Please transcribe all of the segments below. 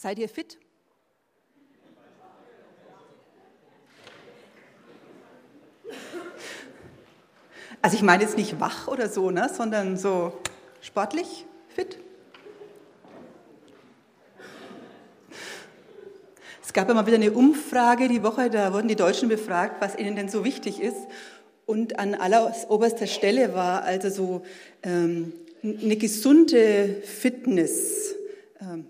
Seid ihr fit? Also ich meine jetzt nicht wach oder so, ne, sondern so sportlich fit. Es gab immer wieder eine Umfrage die Woche, da wurden die Deutschen befragt, was ihnen denn so wichtig ist. Und an alleroberster Stelle war also so ähm, eine gesunde Fitness. Ähm,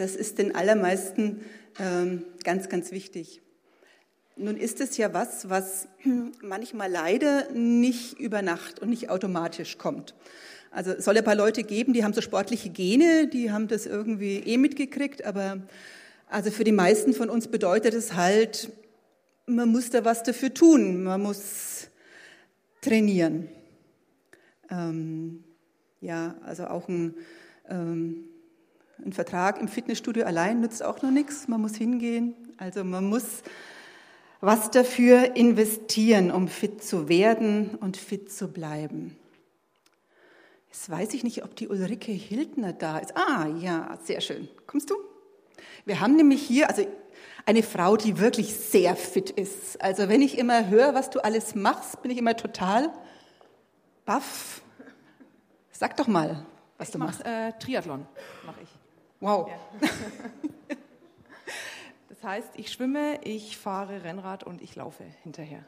das ist den allermeisten ähm, ganz, ganz wichtig. Nun ist es ja was, was manchmal leider nicht über Nacht und nicht automatisch kommt. Also es soll ja ein paar Leute geben, die haben so sportliche Gene, die haben das irgendwie eh mitgekriegt, aber also für die meisten von uns bedeutet es halt, man muss da was dafür tun, man muss trainieren. Ähm, ja, also auch ein, ähm, ein Vertrag im Fitnessstudio allein nützt auch noch nichts, man muss hingehen. Also man muss was dafür investieren, um fit zu werden und fit zu bleiben. Jetzt weiß ich nicht, ob die Ulrike Hildner da ist. Ah, ja, sehr schön. Kommst du? Wir haben nämlich hier, also eine Frau, die wirklich sehr fit ist. Also wenn ich immer höre, was du alles machst, bin ich immer total baff. Sag doch mal, was ich du machst. Äh, Triathlon mache ich. Wow. Ja. Das heißt, ich schwimme, ich fahre Rennrad und ich laufe hinterher.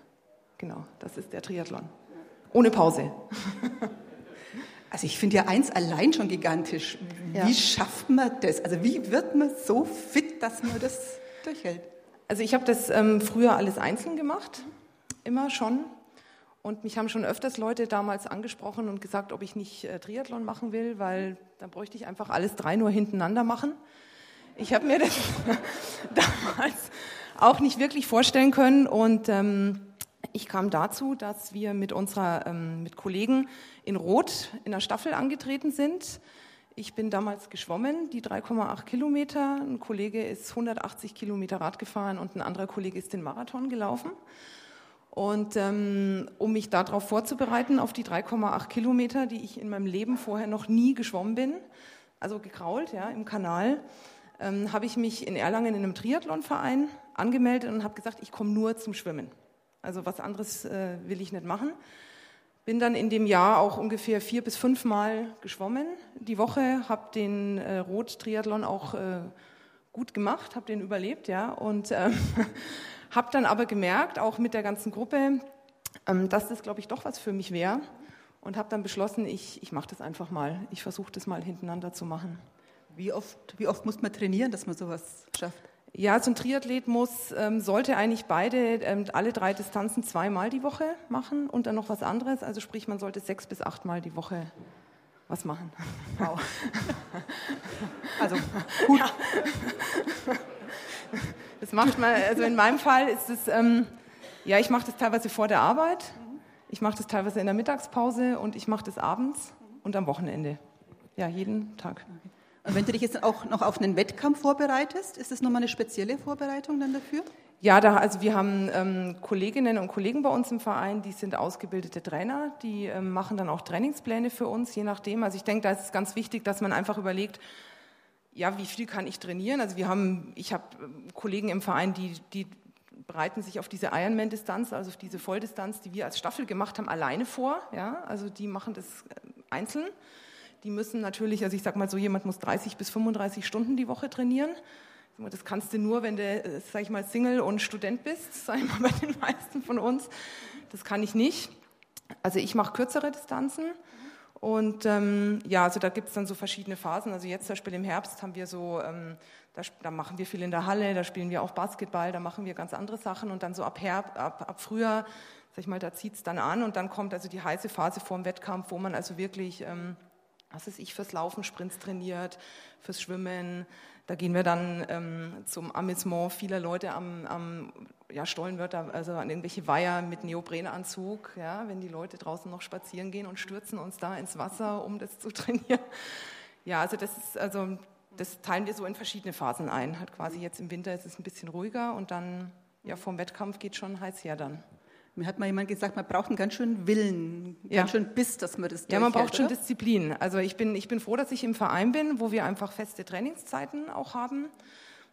Genau, das ist der Triathlon. Ohne Pause. Also ich finde ja eins allein schon gigantisch. Wie ja. schafft man das? Also wie wird man so fit, dass man das durchhält? Also ich habe das ähm, früher alles einzeln gemacht, immer schon. Und mich haben schon öfters Leute damals angesprochen und gesagt, ob ich nicht äh, Triathlon machen will, weil dann bräuchte ich einfach alles drei nur hintereinander machen. Ich habe mir das damals auch nicht wirklich vorstellen können und ähm, ich kam dazu, dass wir mit unserer ähm, mit Kollegen in Rot in der Staffel angetreten sind. Ich bin damals geschwommen, die 3,8 Kilometer. Ein Kollege ist 180 Kilometer Rad gefahren und ein anderer Kollege ist den Marathon gelaufen. Und ähm, um mich darauf vorzubereiten, auf die 3,8 Kilometer, die ich in meinem Leben vorher noch nie geschwommen bin, also gekrault, ja, im Kanal, ähm, habe ich mich in Erlangen in einem Triathlonverein angemeldet und habe gesagt, ich komme nur zum Schwimmen. Also was anderes äh, will ich nicht machen. Bin dann in dem Jahr auch ungefähr vier bis fünf Mal geschwommen die Woche, habe den äh, Rot-Triathlon auch äh, gut gemacht, habe den überlebt, ja, und ähm, habe dann aber gemerkt, auch mit der ganzen Gruppe, ähm, dass das, glaube ich, doch was für mich wäre und habe dann beschlossen, ich, ich mache das einfach mal. Ich versuche das mal hintereinander zu machen. Wie oft, wie oft muss man trainieren, dass man sowas schafft? Ja, so ein Triathlet muss, ähm, sollte eigentlich beide, ähm, alle drei Distanzen zweimal die Woche machen und dann noch was anderes. Also sprich, man sollte sechs bis achtmal die Woche was machen. Wow. Also gut. Ja. Das macht man, also in meinem Fall ist es, ähm, ja, ich mache das teilweise vor der Arbeit, ich mache das teilweise in der Mittagspause und ich mache das abends und am Wochenende. Ja, jeden Tag. Und wenn du dich jetzt auch noch auf einen Wettkampf vorbereitest, ist das nochmal eine spezielle Vorbereitung dann dafür? Ja, da, also wir haben ähm, Kolleginnen und Kollegen bei uns im Verein, die sind ausgebildete Trainer, die ähm, machen dann auch Trainingspläne für uns, je nachdem. Also ich denke, da ist es ganz wichtig, dass man einfach überlegt, ja, wie viel kann ich trainieren? Also wir haben, ich habe ähm, Kollegen im Verein, die, die bereiten sich auf diese Ironman-Distanz, also auf diese Volldistanz, die wir als Staffel gemacht haben, alleine vor. Ja, also die machen das äh, einzeln. Die müssen natürlich, also ich sag mal so, jemand muss 30 bis 35 Stunden die Woche trainieren. Das kannst du nur, wenn du, äh, sag ich mal, Single und Student bist, sag ich mal bei den meisten von uns. Das kann ich nicht. Also ich mache kürzere Distanzen. Und ähm, ja, also da gibt es dann so verschiedene Phasen. Also jetzt zum Beispiel im Herbst haben wir so, ähm, da, da, machen wir viel in der Halle, da spielen wir auch Basketball, da machen wir ganz andere Sachen. Und dann so ab, Herb, ab, ab Frühjahr, sag ich mal, da zieht es dann an und dann kommt also die heiße Phase vor dem Wettkampf, wo man also wirklich ähm, was ist ich fürs Laufen, Sprints trainiert, fürs Schwimmen. Da gehen wir dann ähm, zum Amüsement vieler Leute am, am ja, Stollenwörter, also an irgendwelche Weiher mit Neoprenanzug, ja, wenn die Leute draußen noch spazieren gehen und stürzen uns da ins Wasser, um das zu trainieren. Ja, also das ist, also das teilen wir so in verschiedene Phasen ein. Halt quasi jetzt im Winter ist es ein bisschen ruhiger und dann, ja, vom Wettkampf geht schon heiß her dann. Mir hat mal jemand gesagt, man braucht einen ganz schönen Willen, ja. ganz schön Biss, dass man das Ja, man braucht schon oder? Disziplin. Also ich bin, ich bin froh, dass ich im Verein bin, wo wir einfach feste Trainingszeiten auch haben,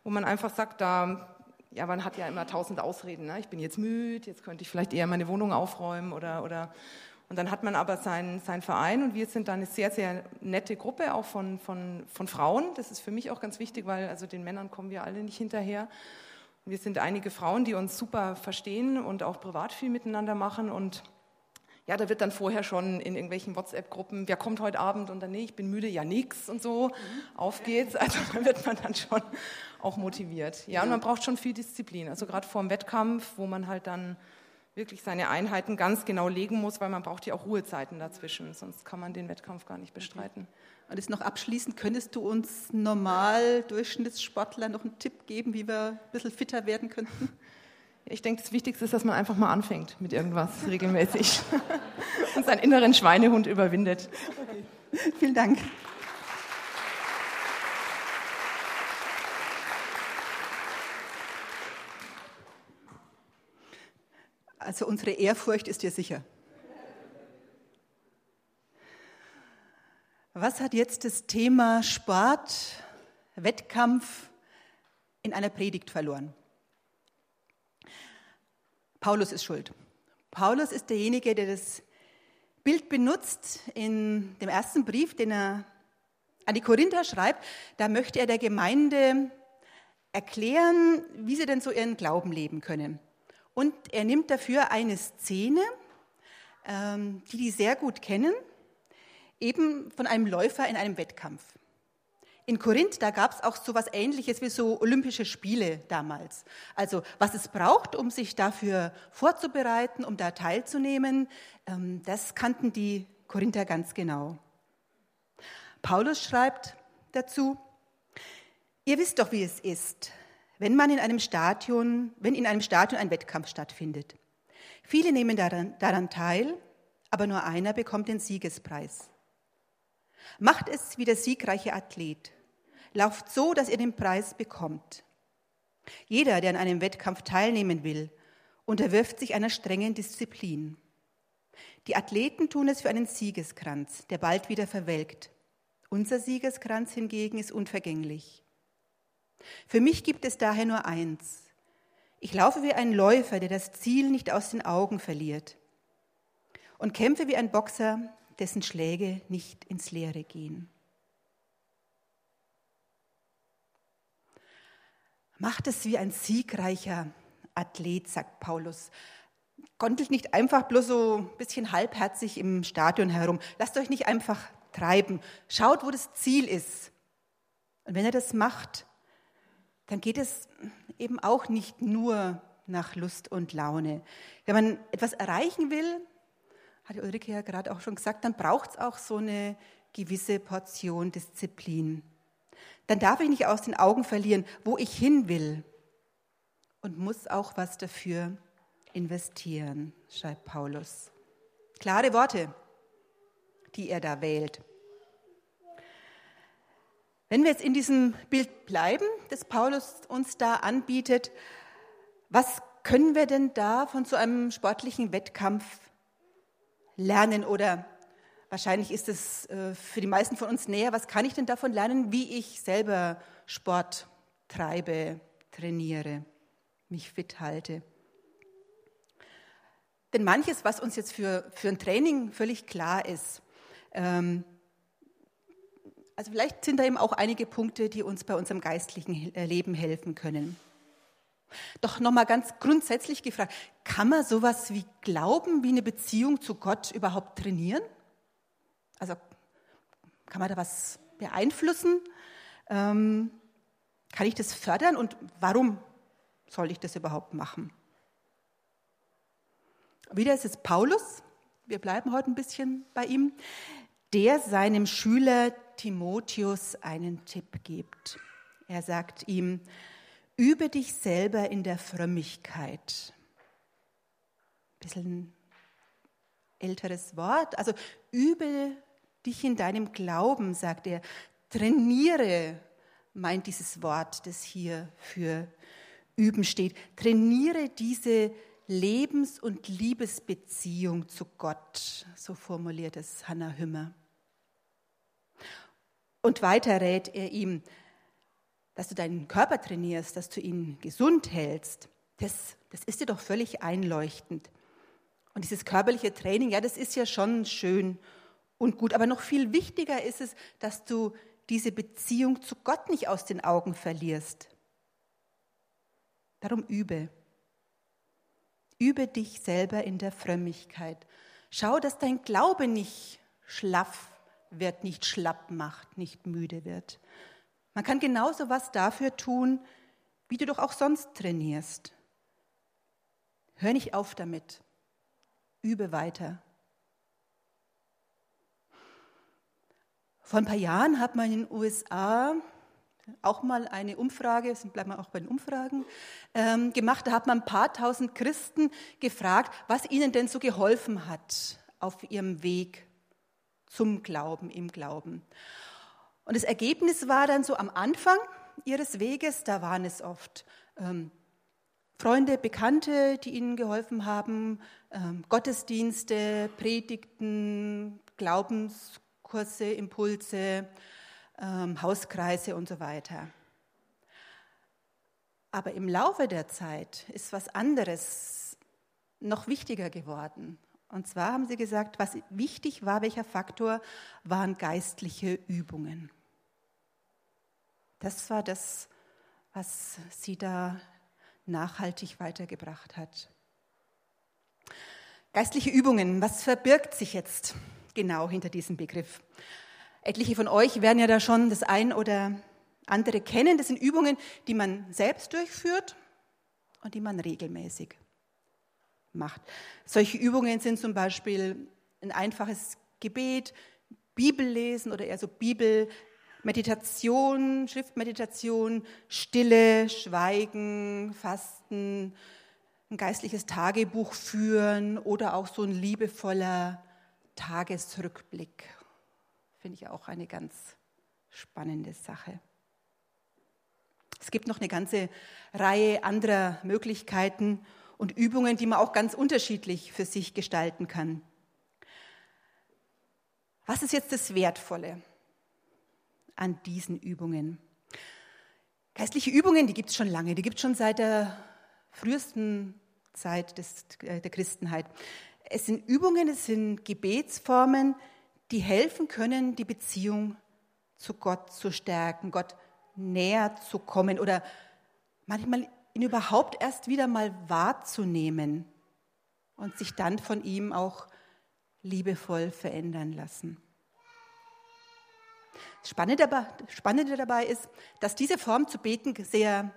wo man einfach sagt, da, ja, man hat ja immer tausend Ausreden. Ne? Ich bin jetzt müde, jetzt könnte ich vielleicht eher meine Wohnung aufräumen oder, oder und dann hat man aber seinen, seinen Verein und wir sind da eine sehr, sehr nette Gruppe, auch von, von, von Frauen. Das ist für mich auch ganz wichtig, weil also den Männern kommen wir alle nicht hinterher. Wir sind einige Frauen, die uns super verstehen und auch privat viel miteinander machen und ja, da wird dann vorher schon in irgendwelchen WhatsApp-Gruppen, wer kommt heute Abend und dann, nee, ich bin müde, ja nix und so, mhm. auf geht's. Also da wird man dann schon auch motiviert. Ja, und man braucht schon viel Disziplin. Also gerade vor dem Wettkampf, wo man halt dann wirklich seine Einheiten ganz genau legen muss, weil man braucht ja auch Ruhezeiten dazwischen, sonst kann man den Wettkampf gar nicht bestreiten. Und jetzt noch abschließend, könntest du uns normal Durchschnittssportler noch einen Tipp geben, wie wir ein bisschen fitter werden könnten? Ich denke, das Wichtigste ist, dass man einfach mal anfängt mit irgendwas regelmäßig und seinen inneren Schweinehund überwindet. Okay. Vielen Dank. Also unsere Ehrfurcht ist dir sicher. Was hat jetzt das Thema Sport, Wettkampf in einer Predigt verloren? Paulus ist schuld. Paulus ist derjenige, der das Bild benutzt in dem ersten Brief, den er an die Korinther schreibt. Da möchte er der Gemeinde erklären, wie sie denn so ihren Glauben leben können. Und er nimmt dafür eine Szene, ähm, die die sehr gut kennen, eben von einem Läufer in einem Wettkampf. In Korinth, da gab es auch so etwas Ähnliches wie so Olympische Spiele damals. Also was es braucht, um sich dafür vorzubereiten, um da teilzunehmen, ähm, das kannten die Korinther ganz genau. Paulus schreibt dazu, ihr wisst doch, wie es ist wenn man in einem Stadion, wenn in einem Stadion ein Wettkampf stattfindet. Viele nehmen daran, daran teil, aber nur einer bekommt den Siegespreis. Macht es wie der siegreiche Athlet. Lauft so, dass ihr den Preis bekommt. Jeder, der an einem Wettkampf teilnehmen will, unterwirft sich einer strengen Disziplin. Die Athleten tun es für einen Siegeskranz, der bald wieder verwelkt. Unser Siegeskranz hingegen ist unvergänglich. Für mich gibt es daher nur eins. Ich laufe wie ein Läufer, der das Ziel nicht aus den Augen verliert. Und kämpfe wie ein Boxer, dessen Schläge nicht ins Leere gehen. Macht es wie ein siegreicher Athlet, sagt Paulus. Gondelt nicht einfach bloß so ein bisschen halbherzig im Stadion herum. Lasst euch nicht einfach treiben. Schaut, wo das Ziel ist. Und wenn er das macht, dann geht es eben auch nicht nur nach Lust und Laune. Wenn man etwas erreichen will, hat Ulrike ja gerade auch schon gesagt, dann braucht es auch so eine gewisse Portion Disziplin. Dann darf ich nicht aus den Augen verlieren, wo ich hin will und muss auch was dafür investieren, schreibt Paulus. Klare Worte, die er da wählt. Wenn wir jetzt in diesem Bild bleiben, das Paulus uns da anbietet, was können wir denn da von so einem sportlichen Wettkampf lernen oder wahrscheinlich ist es äh, für die meisten von uns näher, was kann ich denn davon lernen, wie ich selber Sport treibe, trainiere, mich fit halte? Denn manches, was uns jetzt für, für ein Training völlig klar ist, ähm, also vielleicht sind da eben auch einige Punkte, die uns bei unserem geistlichen äh, Leben helfen können. Doch nochmal ganz grundsätzlich gefragt, kann man sowas wie Glauben, wie eine Beziehung zu Gott überhaupt trainieren? Also kann man da was beeinflussen? Ähm, kann ich das fördern und warum soll ich das überhaupt machen? Wieder ist es Paulus, wir bleiben heute ein bisschen bei ihm, der seinem Schüler Timotheus einen Tipp gibt. Er sagt ihm, übe dich selber in der Frömmigkeit. Ein bisschen älteres Wort. Also übe dich in deinem Glauben, sagt er. Trainiere, meint dieses Wort, das hier für üben steht. Trainiere diese Lebens- und Liebesbeziehung zu Gott, so formuliert es Hannah Hümmer. Und weiter rät er ihm, dass du deinen Körper trainierst, dass du ihn gesund hältst. Das, das ist dir doch völlig einleuchtend. Und dieses körperliche Training, ja, das ist ja schon schön und gut. Aber noch viel wichtiger ist es, dass du diese Beziehung zu Gott nicht aus den Augen verlierst. Darum übe. Übe dich selber in der Frömmigkeit. Schau, dass dein Glaube nicht schlaff wird, nicht schlapp macht, nicht müde wird. Man kann genauso was dafür tun, wie du doch auch sonst trainierst. Hör nicht auf damit. Übe weiter. Vor ein paar Jahren hat man in den USA auch mal eine Umfrage, bleiben wir auch bei den Umfragen, ähm, gemacht. Da hat man ein paar tausend Christen gefragt, was ihnen denn so geholfen hat auf ihrem Weg zum Glauben, im Glauben. Und das Ergebnis war dann so am Anfang ihres Weges, da waren es oft ähm, Freunde, Bekannte, die ihnen geholfen haben, ähm, Gottesdienste, Predigten, Glaubens Kurse, Impulse, ähm, Hauskreise und so weiter. Aber im Laufe der Zeit ist was anderes noch wichtiger geworden. Und zwar haben sie gesagt, was wichtig war, welcher Faktor, waren geistliche Übungen. Das war das, was sie da nachhaltig weitergebracht hat. Geistliche Übungen, was verbirgt sich jetzt genau hinter diesem Begriff. Etliche von euch werden ja da schon das ein oder andere kennen. Das sind Übungen, die man selbst durchführt und die man regelmäßig macht. Solche Übungen sind zum Beispiel ein einfaches Gebet, Bibellesen oder eher so Bibelmeditation, Schriftmeditation, Stille, Schweigen, Fasten, ein geistliches Tagebuch führen oder auch so ein liebevoller Tagesrückblick. Finde ich auch eine ganz spannende Sache. Es gibt noch eine ganze Reihe anderer Möglichkeiten und Übungen, die man auch ganz unterschiedlich für sich gestalten kann. Was ist jetzt das Wertvolle an diesen Übungen? Geistliche Übungen, die gibt es schon lange, die gibt es schon seit der frühesten Zeit des, der Christenheit. Es sind Übungen, es sind Gebetsformen, die helfen können, die Beziehung zu Gott zu stärken, Gott näher zu kommen oder manchmal ihn überhaupt erst wieder mal wahrzunehmen und sich dann von ihm auch liebevoll verändern lassen. Spannende dabei ist, dass diese Form zu beten sehr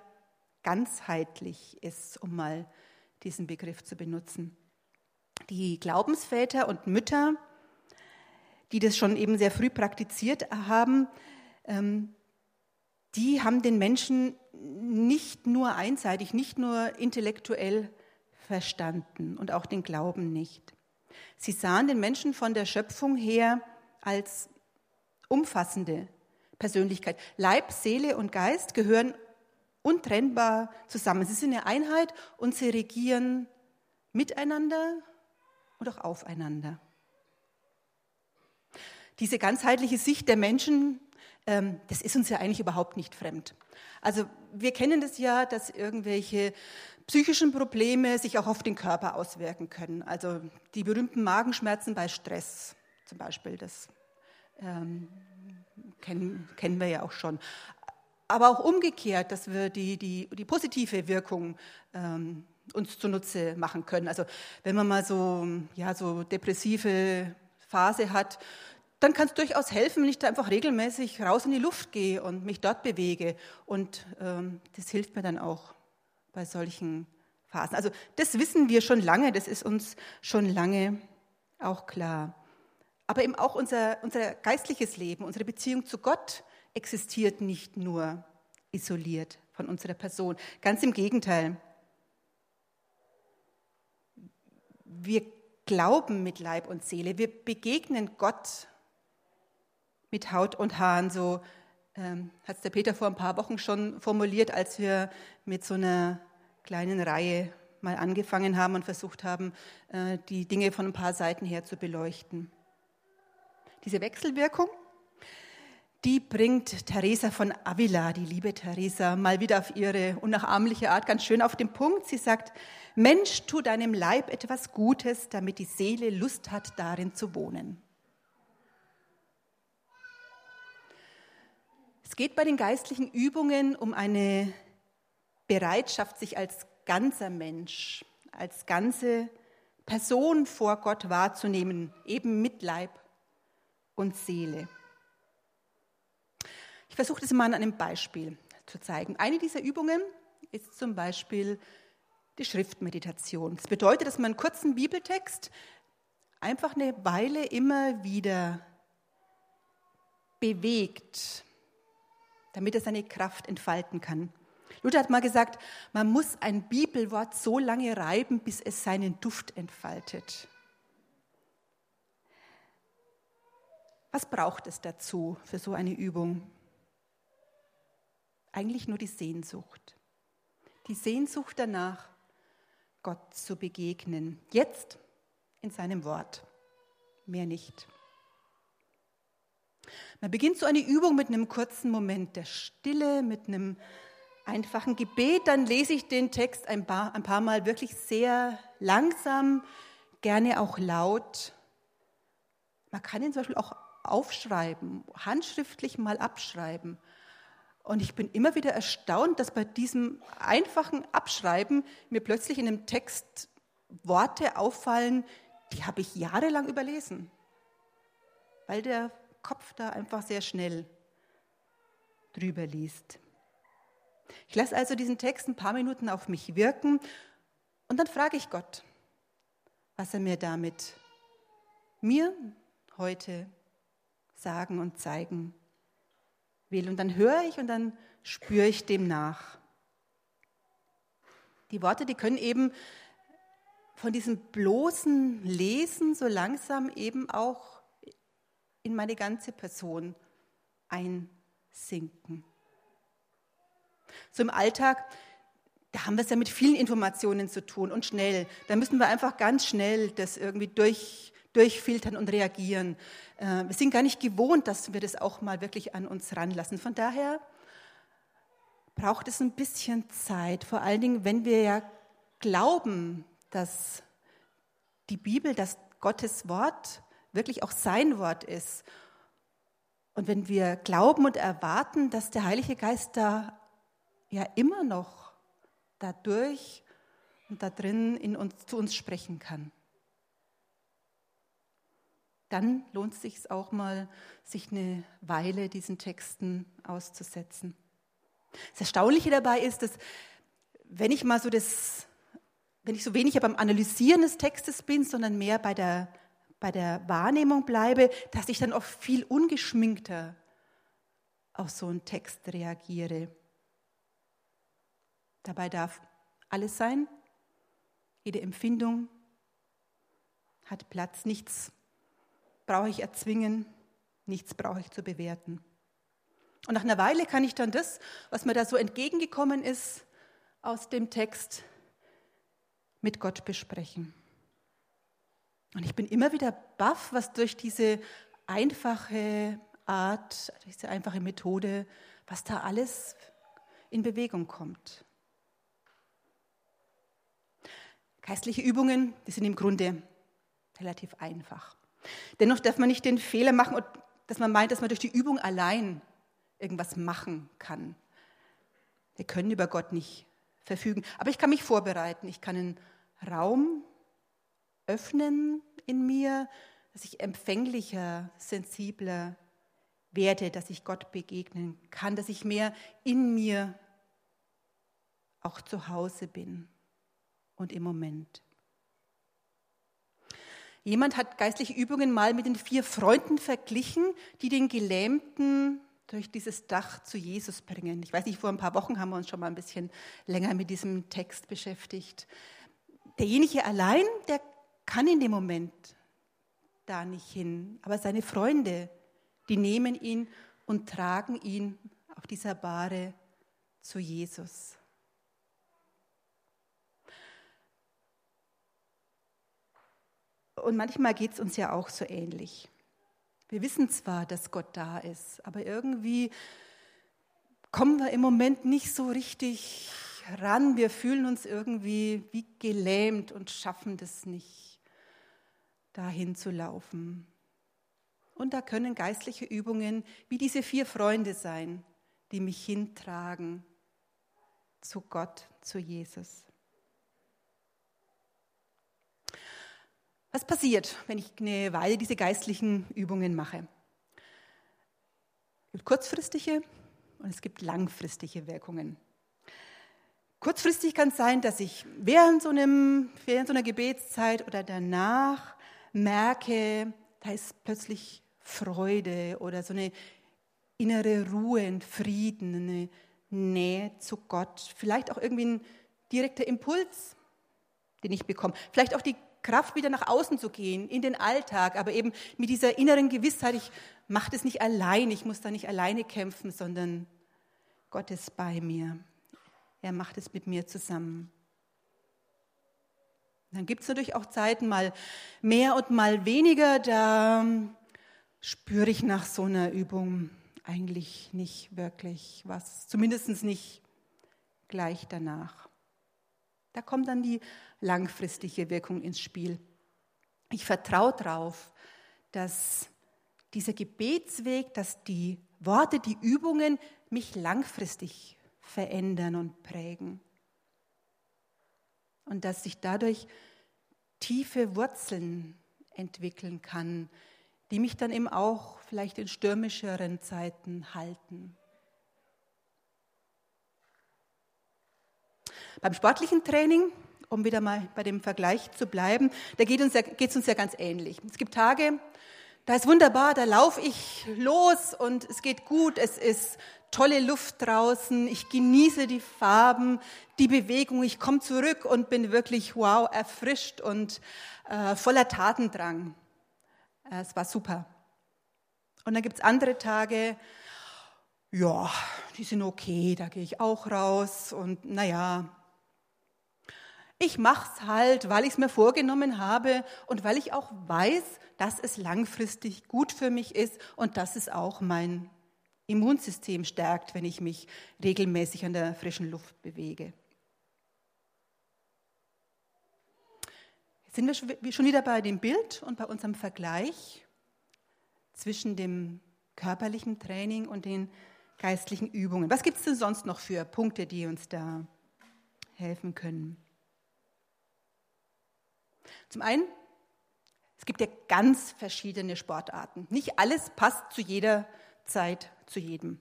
ganzheitlich ist, um mal diesen Begriff zu benutzen die Glaubensväter und Mütter, die das schon eben sehr früh praktiziert haben, ähm, die haben den Menschen nicht nur einseitig, nicht nur intellektuell verstanden und auch den Glauben nicht. Sie sahen den Menschen von der Schöpfung her als umfassende Persönlichkeit. Leib, Seele und Geist gehören untrennbar zusammen. Sie sind eine Einheit und sie regieren miteinander und auch aufeinander. Diese ganzheitliche Sicht der Menschen, ähm, das ist uns ja eigentlich überhaupt nicht fremd. Also wir kennen das ja, dass irgendwelche psychischen Probleme sich auch auf den Körper auswirken können. Also die berühmten Magenschmerzen bei Stress zum Beispiel, das ähm, kennen, kennen wir ja auch schon. Aber auch umgekehrt, dass wir die, die, die positive Wirkung ähm, uns zunutze machen können. Also wenn man mal so, ja, so depressive Phase hat, dann kann es durchaus helfen, wenn ich da einfach regelmäßig raus in die Luft gehe und mich dort bewege. Und ähm, das hilft mir dann auch bei solchen Phasen. Also das wissen wir schon lange, das ist uns schon lange auch klar. Aber eben auch unser, unser geistliches Leben, unsere Beziehung zu Gott existiert nicht nur isoliert von unserer Person. Ganz im Gegenteil. wir glauben mit Leib und Seele, wir begegnen Gott mit Haut und Haaren, so ähm, hat es der Peter vor ein paar Wochen schon formuliert, als wir mit so einer kleinen Reihe mal angefangen haben und versucht haben, äh, die Dinge von ein paar Seiten her zu beleuchten. Diese Wechselwirkung, die bringt Teresa von Avila, die liebe Teresa, mal wieder auf ihre unnachahmliche Art ganz schön auf den Punkt. Sie sagt, Mensch, tu deinem Leib etwas Gutes, damit die Seele Lust hat, darin zu wohnen. Es geht bei den geistlichen Übungen um eine Bereitschaft, sich als ganzer Mensch, als ganze Person vor Gott wahrzunehmen, eben mit Leib und Seele. Ich versuche das mal an einem Beispiel zu zeigen. Eine dieser Übungen ist zum Beispiel die Schriftmeditation. Das bedeutet, dass man einen kurzen Bibeltext einfach eine Weile immer wieder bewegt, damit er seine Kraft entfalten kann. Luther hat mal gesagt, man muss ein Bibelwort so lange reiben, bis es seinen Duft entfaltet. Was braucht es dazu für so eine Übung? eigentlich nur die Sehnsucht. Die Sehnsucht danach, Gott zu begegnen. Jetzt in seinem Wort. Mehr nicht. Man beginnt so eine Übung mit einem kurzen Moment der Stille, mit einem einfachen Gebet. Dann lese ich den Text ein paar, ein paar Mal wirklich sehr langsam, gerne auch laut. Man kann ihn zum Beispiel auch aufschreiben, handschriftlich mal abschreiben. Und ich bin immer wieder erstaunt, dass bei diesem einfachen Abschreiben mir plötzlich in einem Text Worte auffallen, die habe ich jahrelang überlesen, weil der Kopf da einfach sehr schnell drüber liest. Ich lasse also diesen Text ein paar Minuten auf mich wirken und dann frage ich Gott, was er mir damit mir heute sagen und zeigen will. Und dann höre ich und dann spüre ich dem nach. Die Worte, die können eben von diesem bloßen Lesen so langsam eben auch in meine ganze Person einsinken. So im Alltag, da haben wir es ja mit vielen Informationen zu tun und schnell. Da müssen wir einfach ganz schnell das irgendwie durch durchfiltern und reagieren. Äh, wir sind gar nicht gewohnt, dass wir das auch mal wirklich an uns ranlassen. Von daher braucht es ein bisschen Zeit, vor allen Dingen, wenn wir ja glauben, dass die Bibel, dass Gottes Wort wirklich auch sein Wort ist. Und wenn wir glauben und erwarten, dass der Heilige Geist da ja immer noch dadurch und da drin in uns, zu uns sprechen kann dann lohnt es sich auch mal, sich eine Weile diesen Texten auszusetzen. Das Erstaunliche dabei ist, dass wenn ich mal so das, wenn ich so wenig beim Analysieren des Textes bin, sondern mehr bei der, bei der Wahrnehmung bleibe, dass ich dann oft viel ungeschminkter auf so einen Text reagiere. Dabei darf alles sein, jede Empfindung hat Platz, nichts brauche ich erzwingen, nichts brauche ich zu bewerten. Und nach einer Weile kann ich dann das, was mir da so entgegengekommen ist, aus dem Text mit Gott besprechen. Und ich bin immer wieder baff, was durch diese einfache Art, diese einfache Methode, was da alles in Bewegung kommt. Geistliche Übungen, die sind im Grunde relativ einfach. Dennoch darf man nicht den Fehler machen, dass man meint, dass man durch die Übung allein irgendwas machen kann. Wir können über Gott nicht verfügen. Aber ich kann mich vorbereiten. Ich kann einen Raum öffnen in mir, dass ich empfänglicher, sensibler werde, dass ich Gott begegnen kann, dass ich mehr in mir auch zu Hause bin und im Moment. Jemand hat geistliche Übungen mal mit den vier Freunden verglichen, die den Gelähmten durch dieses Dach zu Jesus bringen. Ich weiß nicht, vor ein paar Wochen haben wir uns schon mal ein bisschen länger mit diesem Text beschäftigt. Derjenige allein, der kann in dem Moment da nicht hin, aber seine Freunde, die nehmen ihn und tragen ihn auf dieser Bahre zu Jesus. Und manchmal geht es uns ja auch so ähnlich. Wir wissen zwar, dass Gott da ist, aber irgendwie kommen wir im Moment nicht so richtig ran. Wir fühlen uns irgendwie wie gelähmt und schaffen das nicht, dahin zu laufen. Und da können geistliche Übungen wie diese vier Freunde sein, die mich hintragen zu Gott, zu Jesus. Was passiert, wenn ich eine Weile diese geistlichen Übungen mache? Es gibt kurzfristige und es gibt langfristige Wirkungen. Kurzfristig kann es sein, dass ich während so, einem, während so einer Gebetszeit oder danach merke, da ist plötzlich Freude oder so eine innere Ruhe und Frieden, eine Nähe zu Gott. Vielleicht auch irgendwie ein direkter Impuls, den ich bekomme. Vielleicht auch die Kraft, wieder nach außen zu gehen, in den Alltag, aber eben mit dieser inneren Gewissheit, ich mache das nicht allein, ich muss da nicht alleine kämpfen, sondern Gott ist bei mir. Er macht es mit mir zusammen. Dann gibt es natürlich auch Zeiten mal mehr und mal weniger, da spüre ich nach so einer Übung eigentlich nicht wirklich was, zumindest nicht gleich danach. Da kommt dann die langfristige Wirkung ins Spiel. Ich vertraue darauf, dass dieser Gebetsweg, dass die Worte, die Übungen mich langfristig verändern und prägen. Und dass sich dadurch tiefe Wurzeln entwickeln kann, die mich dann eben auch vielleicht in stürmischeren Zeiten halten. Beim sportlichen Training, um wieder mal bei dem Vergleich zu bleiben, da geht es ja, uns ja ganz ähnlich. Es gibt Tage, da ist wunderbar, da laufe ich los und es geht gut, es ist tolle Luft draußen, ich genieße die Farben, die Bewegung, ich komme zurück und bin wirklich wow, erfrischt und äh, voller Tatendrang. Äh, es war super. Und dann gibt es andere Tage, ja, die sind okay, da gehe ich auch raus und naja, ich mache es halt, weil ich es mir vorgenommen habe und weil ich auch weiß, dass es langfristig gut für mich ist und dass es auch mein Immunsystem stärkt, wenn ich mich regelmäßig an der frischen Luft bewege. Jetzt sind wir schon wieder bei dem Bild und bei unserem Vergleich zwischen dem körperlichen Training und den geistlichen Übungen. Was gibt es denn sonst noch für Punkte, die uns da helfen können? Zum einen, es gibt ja ganz verschiedene Sportarten. Nicht alles passt zu jeder Zeit, zu jedem.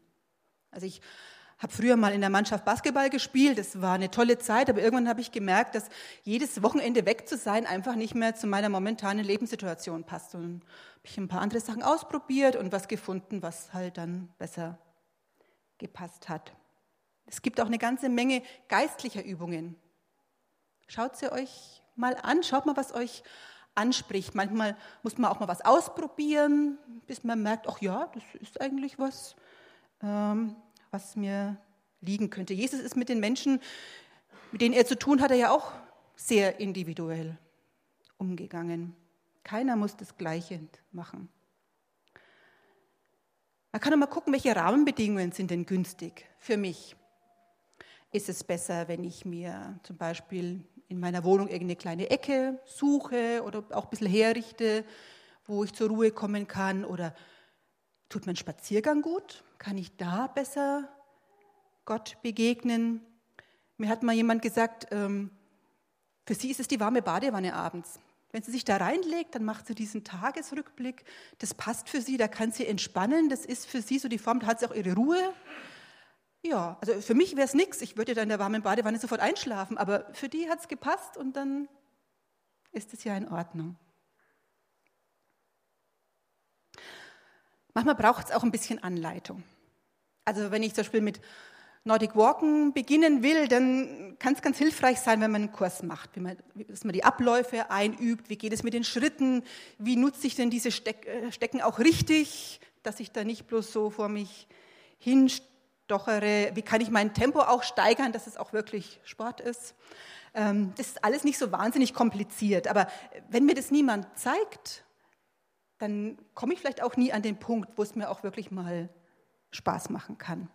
Also ich habe früher mal in der Mannschaft Basketball gespielt, das war eine tolle Zeit, aber irgendwann habe ich gemerkt, dass jedes Wochenende weg zu sein einfach nicht mehr zu meiner momentanen Lebenssituation passt. Und habe ich ein paar andere Sachen ausprobiert und was gefunden, was halt dann besser gepasst hat. Es gibt auch eine ganze Menge geistlicher Übungen. Schaut sie euch mal an, schaut mal, was euch anspricht. Manchmal muss man auch mal was ausprobieren, bis man merkt, ach ja, das ist eigentlich was, ähm, was mir liegen könnte. Jesus ist mit den Menschen, mit denen er zu tun hat, er ja auch sehr individuell umgegangen. Keiner muss das Gleiche machen. Man kann auch mal gucken, welche Rahmenbedingungen sind denn günstig für mich. Ist es besser, wenn ich mir zum Beispiel in meiner Wohnung irgendeine kleine Ecke suche oder auch ein bisschen herrichte, wo ich zur Ruhe kommen kann? Oder tut mein Spaziergang gut? Kann ich da besser Gott begegnen? Mir hat mal jemand gesagt, ähm, für sie ist es die warme Badewanne abends. Wenn sie sich da reinlegt, dann macht sie diesen Tagesrückblick. Das passt für sie, da kann sie entspannen. Das ist für sie so die Form, da hat sie auch ihre Ruhe. Ja, also für mich wäre es nichts. Ich würde dann in der warmen Badewanne sofort einschlafen, aber für die hat es gepasst und dann ist es ja in Ordnung. Manchmal braucht es auch ein bisschen Anleitung. Also wenn ich zum Beispiel mit Nordic Walken beginnen will, dann kann es ganz hilfreich sein, wenn man einen Kurs macht, man, dass man die Abläufe einübt, wie geht es mit den Schritten, wie nutze ich denn diese Steck, äh, Stecken auch richtig, dass ich da nicht bloß so vor mich hinstelle stochere, wie kann ich mein Tempo auch steigern, dass es auch wirklich Sport ist. Ähm, das ist alles nicht so wahnsinnig kompliziert, aber wenn mir das niemand zeigt, dann komme ich vielleicht auch nie an den Punkt, wo es mir auch wirklich mal Spaß machen kann.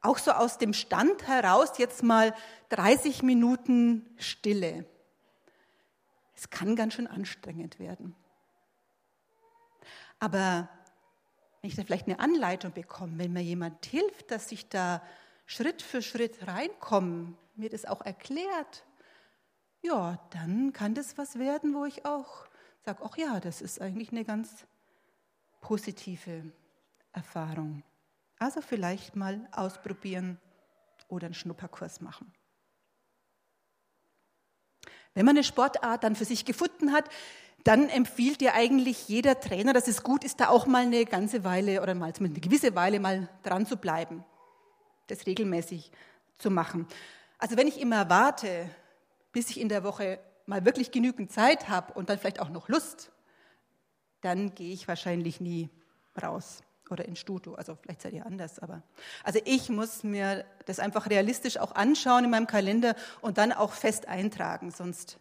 Auch so aus dem Stand heraus jetzt mal 30 Minuten Stille. Es kann ganz schön anstrengend werden. Aber wenn ich da vielleicht eine Anleitung bekomme, wenn mir jemand hilft, dass ich da Schritt für Schritt reinkomme, mir das auch erklärt, ja, dann kann das was werden, wo ich auch sage, ach ja, das ist eigentlich eine ganz positive Erfahrung. Also vielleicht mal ausprobieren oder einen Schnupperkurs machen. Wenn man eine Sportart dann für sich gefunden hat, dann empfiehlt dir eigentlich jeder Trainer, dass es gut ist, da auch mal eine ganze Weile oder mal zumindest eine gewisse Weile mal dran zu bleiben, das regelmäßig zu machen. Also wenn ich immer warte, bis ich in der Woche mal wirklich genügend Zeit habe und dann vielleicht auch noch Lust, dann gehe ich wahrscheinlich nie raus oder ins Studio. Also vielleicht seid ihr anders, aber also ich muss mir das einfach realistisch auch anschauen in meinem Kalender und dann auch fest eintragen, sonst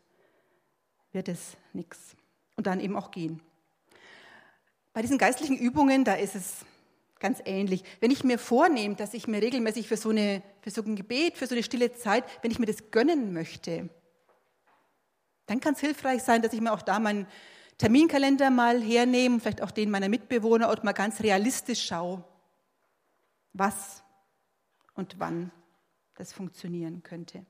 wird es nichts. Und dann eben auch gehen. Bei diesen geistlichen Übungen, da ist es ganz ähnlich. Wenn ich mir vornehme, dass ich mir regelmäßig für so, eine, für so ein Gebet, für so eine stille Zeit, wenn ich mir das gönnen möchte, dann kann es hilfreich sein, dass ich mir auch da meinen Terminkalender mal hernehmen, vielleicht auch den meiner Mitbewohner und mal ganz realistisch schaue, was und wann das funktionieren könnte.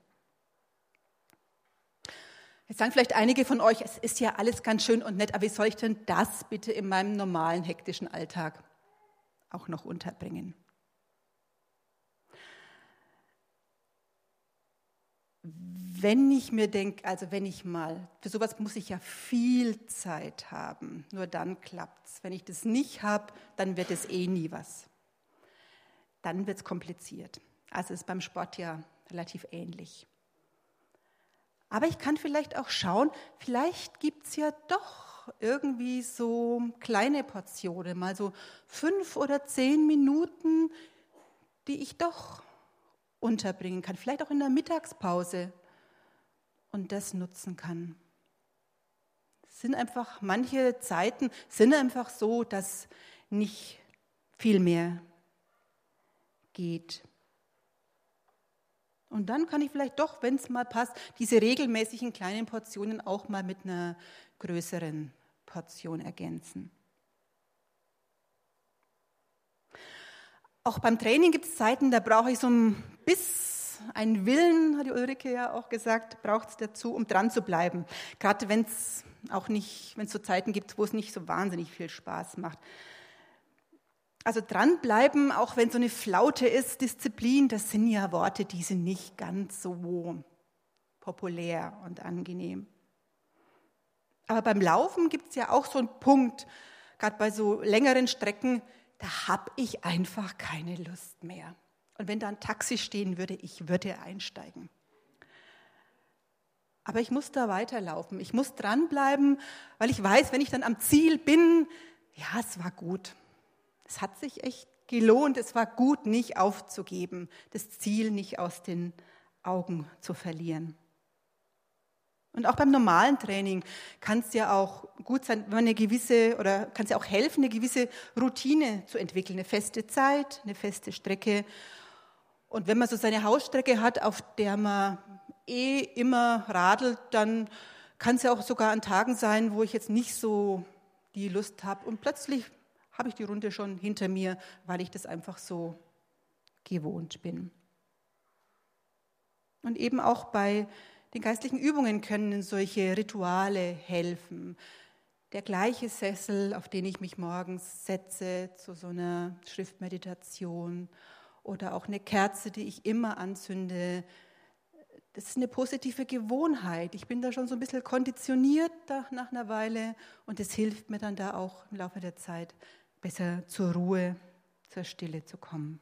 Jetzt sagen vielleicht einige von euch, es ist ja alles ganz schön und nett, aber wie soll ich denn das bitte in meinem normalen hektischen Alltag auch noch unterbringen? Wenn ich mir denke, also wenn ich mal, für sowas muss ich ja viel Zeit haben, nur dann klappt es. Wenn ich das nicht habe, dann wird es eh nie was. Dann wird es kompliziert. Also ist beim Sport ja relativ ähnlich. Aber ich kann vielleicht auch schauen, vielleicht gibt es ja doch irgendwie so kleine Portionen, mal so fünf oder zehn Minuten, die ich doch unterbringen kann. Vielleicht auch in der Mittagspause und das nutzen kann. Es sind einfach, manche Zeiten sind einfach so, dass nicht viel mehr geht. Und dann kann ich vielleicht doch, wenn es mal passt, diese regelmäßigen kleinen Portionen auch mal mit einer größeren Portion ergänzen. Auch beim Training gibt es Zeiten, da brauche ich so ein Biss einen Willen, hat die Ulrike ja auch gesagt, braucht es dazu, um dran zu bleiben. Gerade wenn es auch nicht, wenn es so Zeiten gibt, wo es nicht so wahnsinnig viel Spaß macht. Also dranbleiben, auch wenn so eine Flaute ist, Disziplin, das sind ja Worte, die sind nicht ganz so populär und angenehm. Aber beim Laufen gibt es ja auch so einen Punkt, gerade bei so längeren Strecken, da habe ich einfach keine Lust mehr. Und wenn da ein Taxi stehen würde, ich würde einsteigen. Aber ich muss da weiterlaufen. Ich muss dranbleiben, weil ich weiß, wenn ich dann am Ziel bin, ja, es war gut. Es hat sich echt gelohnt. Es war gut, nicht aufzugeben, das Ziel nicht aus den Augen zu verlieren. Und auch beim normalen Training kann es ja auch gut sein, wenn man eine gewisse oder kann es ja auch helfen, eine gewisse Routine zu entwickeln, eine feste Zeit, eine feste Strecke und wenn man so seine Hausstrecke hat, auf der man eh immer radelt, dann kann es ja auch sogar an Tagen sein, wo ich jetzt nicht so die Lust habe. Und plötzlich habe ich die Runde schon hinter mir, weil ich das einfach so gewohnt bin. Und eben auch bei den geistlichen Übungen können solche Rituale helfen. Der gleiche Sessel, auf den ich mich morgens setze zu so einer Schriftmeditation oder auch eine Kerze, die ich immer anzünde. Das ist eine positive Gewohnheit. Ich bin da schon so ein bisschen konditioniert nach einer Weile und es hilft mir dann da auch im Laufe der Zeit besser zur Ruhe, zur Stille zu kommen.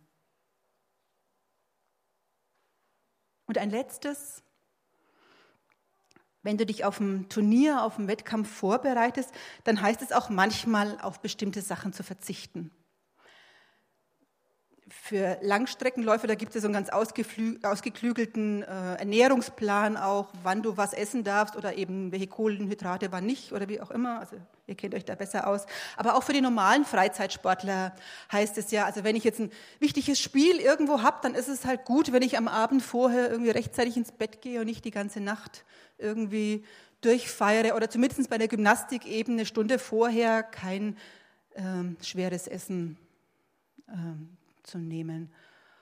Und ein letztes, wenn du dich auf ein Turnier, auf einen Wettkampf vorbereitest, dann heißt es auch manchmal auf bestimmte Sachen zu verzichten. für Langstreckenläufer, da gibt es so einen ganz ausgeklügelten äh, Ernährungsplan auch, wann du was essen darfst oder eben welche Kohlenhydrate, wann nicht oder wie auch immer. Also ihr kennt euch da besser aus. Aber auch für die normalen Freizeitsportler heißt es ja, also wenn ich jetzt ein wichtiges Spiel irgendwo habe, dann ist es halt gut, wenn ich am Abend vorher irgendwie rechtzeitig ins Bett gehe und nicht die ganze Nacht irgendwie durchfeiere oder zumindest bei der Gymnastik eben eine Stunde vorher kein ähm, schweres Essen ähm, zu nehmen.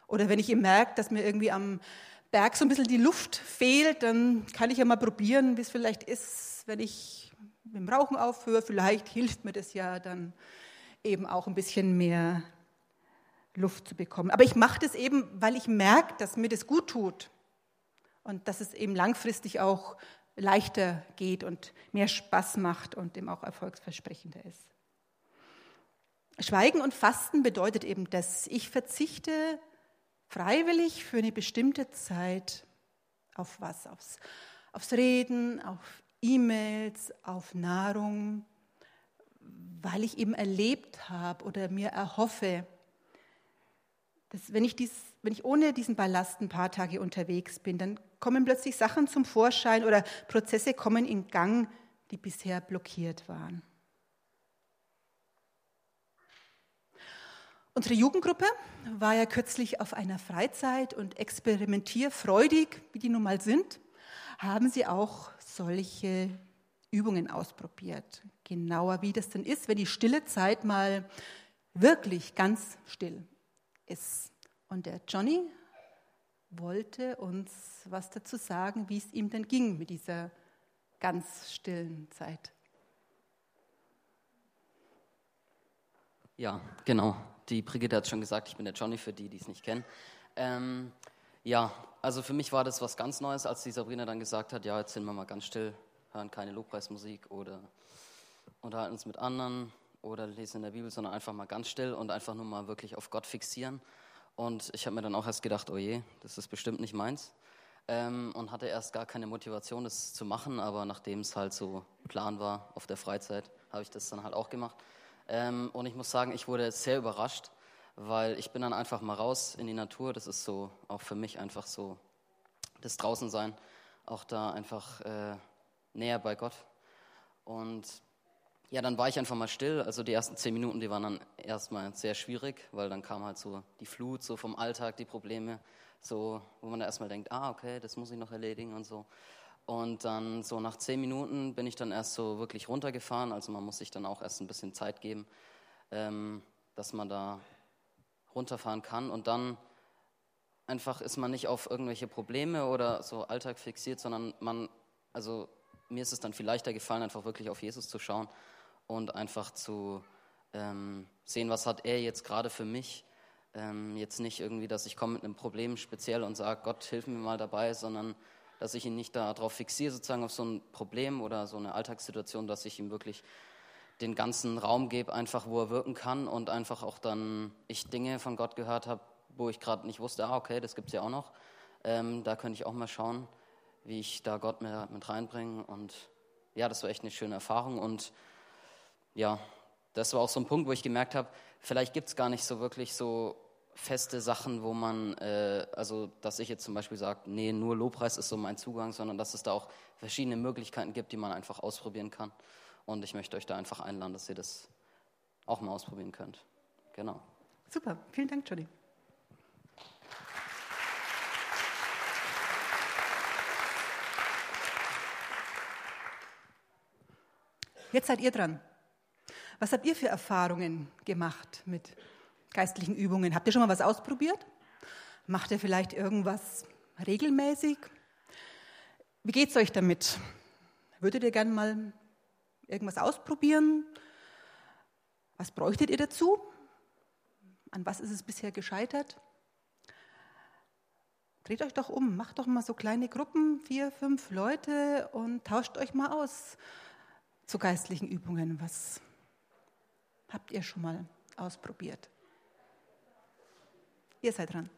Oder wenn ich eben merke, dass mir irgendwie am Berg so ein bisschen die Luft fehlt, dann kann ich ja mal probieren, wie es vielleicht ist, wenn ich mit dem Rauchen aufhöre. Vielleicht hilft mir das ja dann eben auch ein bisschen mehr Luft zu bekommen. Aber ich mache das eben, weil ich merke, dass mir das gut tut und dass es eben langfristig auch leichter geht und mehr Spaß macht und eben auch erfolgsversprechender ist. Schweigen und Fasten bedeutet eben das, ich verzichte freiwillig für eine bestimmte Zeit auf was? Aufs, aufs Reden, auf E-Mails, auf Nahrung, weil ich eben erlebt habe oder mir erhoffe, dass wenn ich, dies, wenn ich ohne diesen Ballast ein paar Tage unterwegs bin, dann kommen plötzlich Sachen zum Vorschein oder Prozesse kommen in Gang, die bisher blockiert waren. Unsere Jugendgruppe war ja kürzlich auf einer Freizeit und experimentierfreudig, wie die nun mal sind, haben sie auch solche Übungen ausprobiert. Genauer, wie das denn ist, wenn die stille Zeit mal wirklich ganz still ist. Und der Johnny wollte uns was dazu sagen, wie es ihm denn ging mit dieser ganz stillen Zeit. Ja, genau die Brigitte hat schon gesagt, ich bin der Johnny für die, die es nicht kennen. Ähm, ja, also für mich war das was ganz Neues, als die Sabrina dann gesagt hat, ja, jetzt sind wir mal ganz still, hören keine Lobpreismusik oder unterhalten uns mit anderen oder lesen in der Bibel, sondern einfach mal ganz still und einfach nur mal wirklich auf Gott fixieren. Und ich habe mir dann auch erst gedacht, oh je, das ist bestimmt nicht meins. Ähm, und hatte erst gar keine Motivation, das zu machen, aber nachdem es halt so Plan war auf der Freizeit, habe ich das dann halt auch gemacht. Ähm, und ich muss sagen, ich wurde sehr überrascht, weil ich bin dann einfach mal raus in die Natur. Das ist so auch für mich einfach so das Draußensein, auch da einfach äh, näher bei Gott. Und ja, dann war ich einfach mal still. Also die ersten zehn Minuten, die waren dann erstmal sehr schwierig, weil dann kam halt so die Flut so vom Alltag, die Probleme, so, wo man da erstmal denkt, ah, okay, das muss ich noch erledigen und so. Und dann so nach zehn Minuten bin ich dann erst so wirklich runtergefahren. Also man muss sich dann auch erst ein bisschen Zeit geben, ähm, dass man da runterfahren kann. Und dann einfach ist man nicht auf irgendwelche Probleme oder so Alltag fixiert, sondern man, also mir ist es dann viel leichter gefallen, einfach wirklich auf Jesus zu schauen und einfach zu ähm, sehen, was hat er jetzt gerade für mich. Ähm, jetzt nicht irgendwie, dass ich komme mit einem Problem speziell und sage, Gott, hilf mir mal dabei, sondern dass ich ihn nicht darauf fixiere, sozusagen auf so ein Problem oder so eine Alltagssituation, dass ich ihm wirklich den ganzen Raum gebe, einfach wo er wirken kann und einfach auch dann ich Dinge von Gott gehört habe, wo ich gerade nicht wusste, ah, okay, das gibt es ja auch noch. Ähm, da könnte ich auch mal schauen, wie ich da Gott mit, reinbringe. Und ja, das war echt eine schöne Erfahrung. Und ja, das war auch so ein Punkt, wo ich gemerkt habe, vielleicht gibt es gar nicht so wirklich so feste Sachen, wo man, äh, also dass ich jetzt zum Beispiel sage, nee, nur Lobpreis ist so mein Zugang, sondern dass es da auch verschiedene Möglichkeiten gibt, die man einfach ausprobieren kann. Und ich möchte euch da einfach einladen, dass ihr das auch mal ausprobieren könnt. Genau. Super, vielen Dank, Johnny. Jetzt seid ihr dran. Was habt ihr für Erfahrungen gemacht mit geistlichen Übungen. Habt ihr schon mal was ausprobiert? Macht ihr vielleicht irgendwas regelmäßig? Wie geht es euch damit? Würdet ihr gerne mal irgendwas ausprobieren? Was bräuchtet ihr dazu? An was ist es bisher gescheitert? Dreht euch doch um, macht doch mal so kleine Gruppen, vier, fünf Leute und tauscht euch mal aus zu geistlichen Übungen. Was habt ihr schon mal ausprobiert? Ihr seid dran.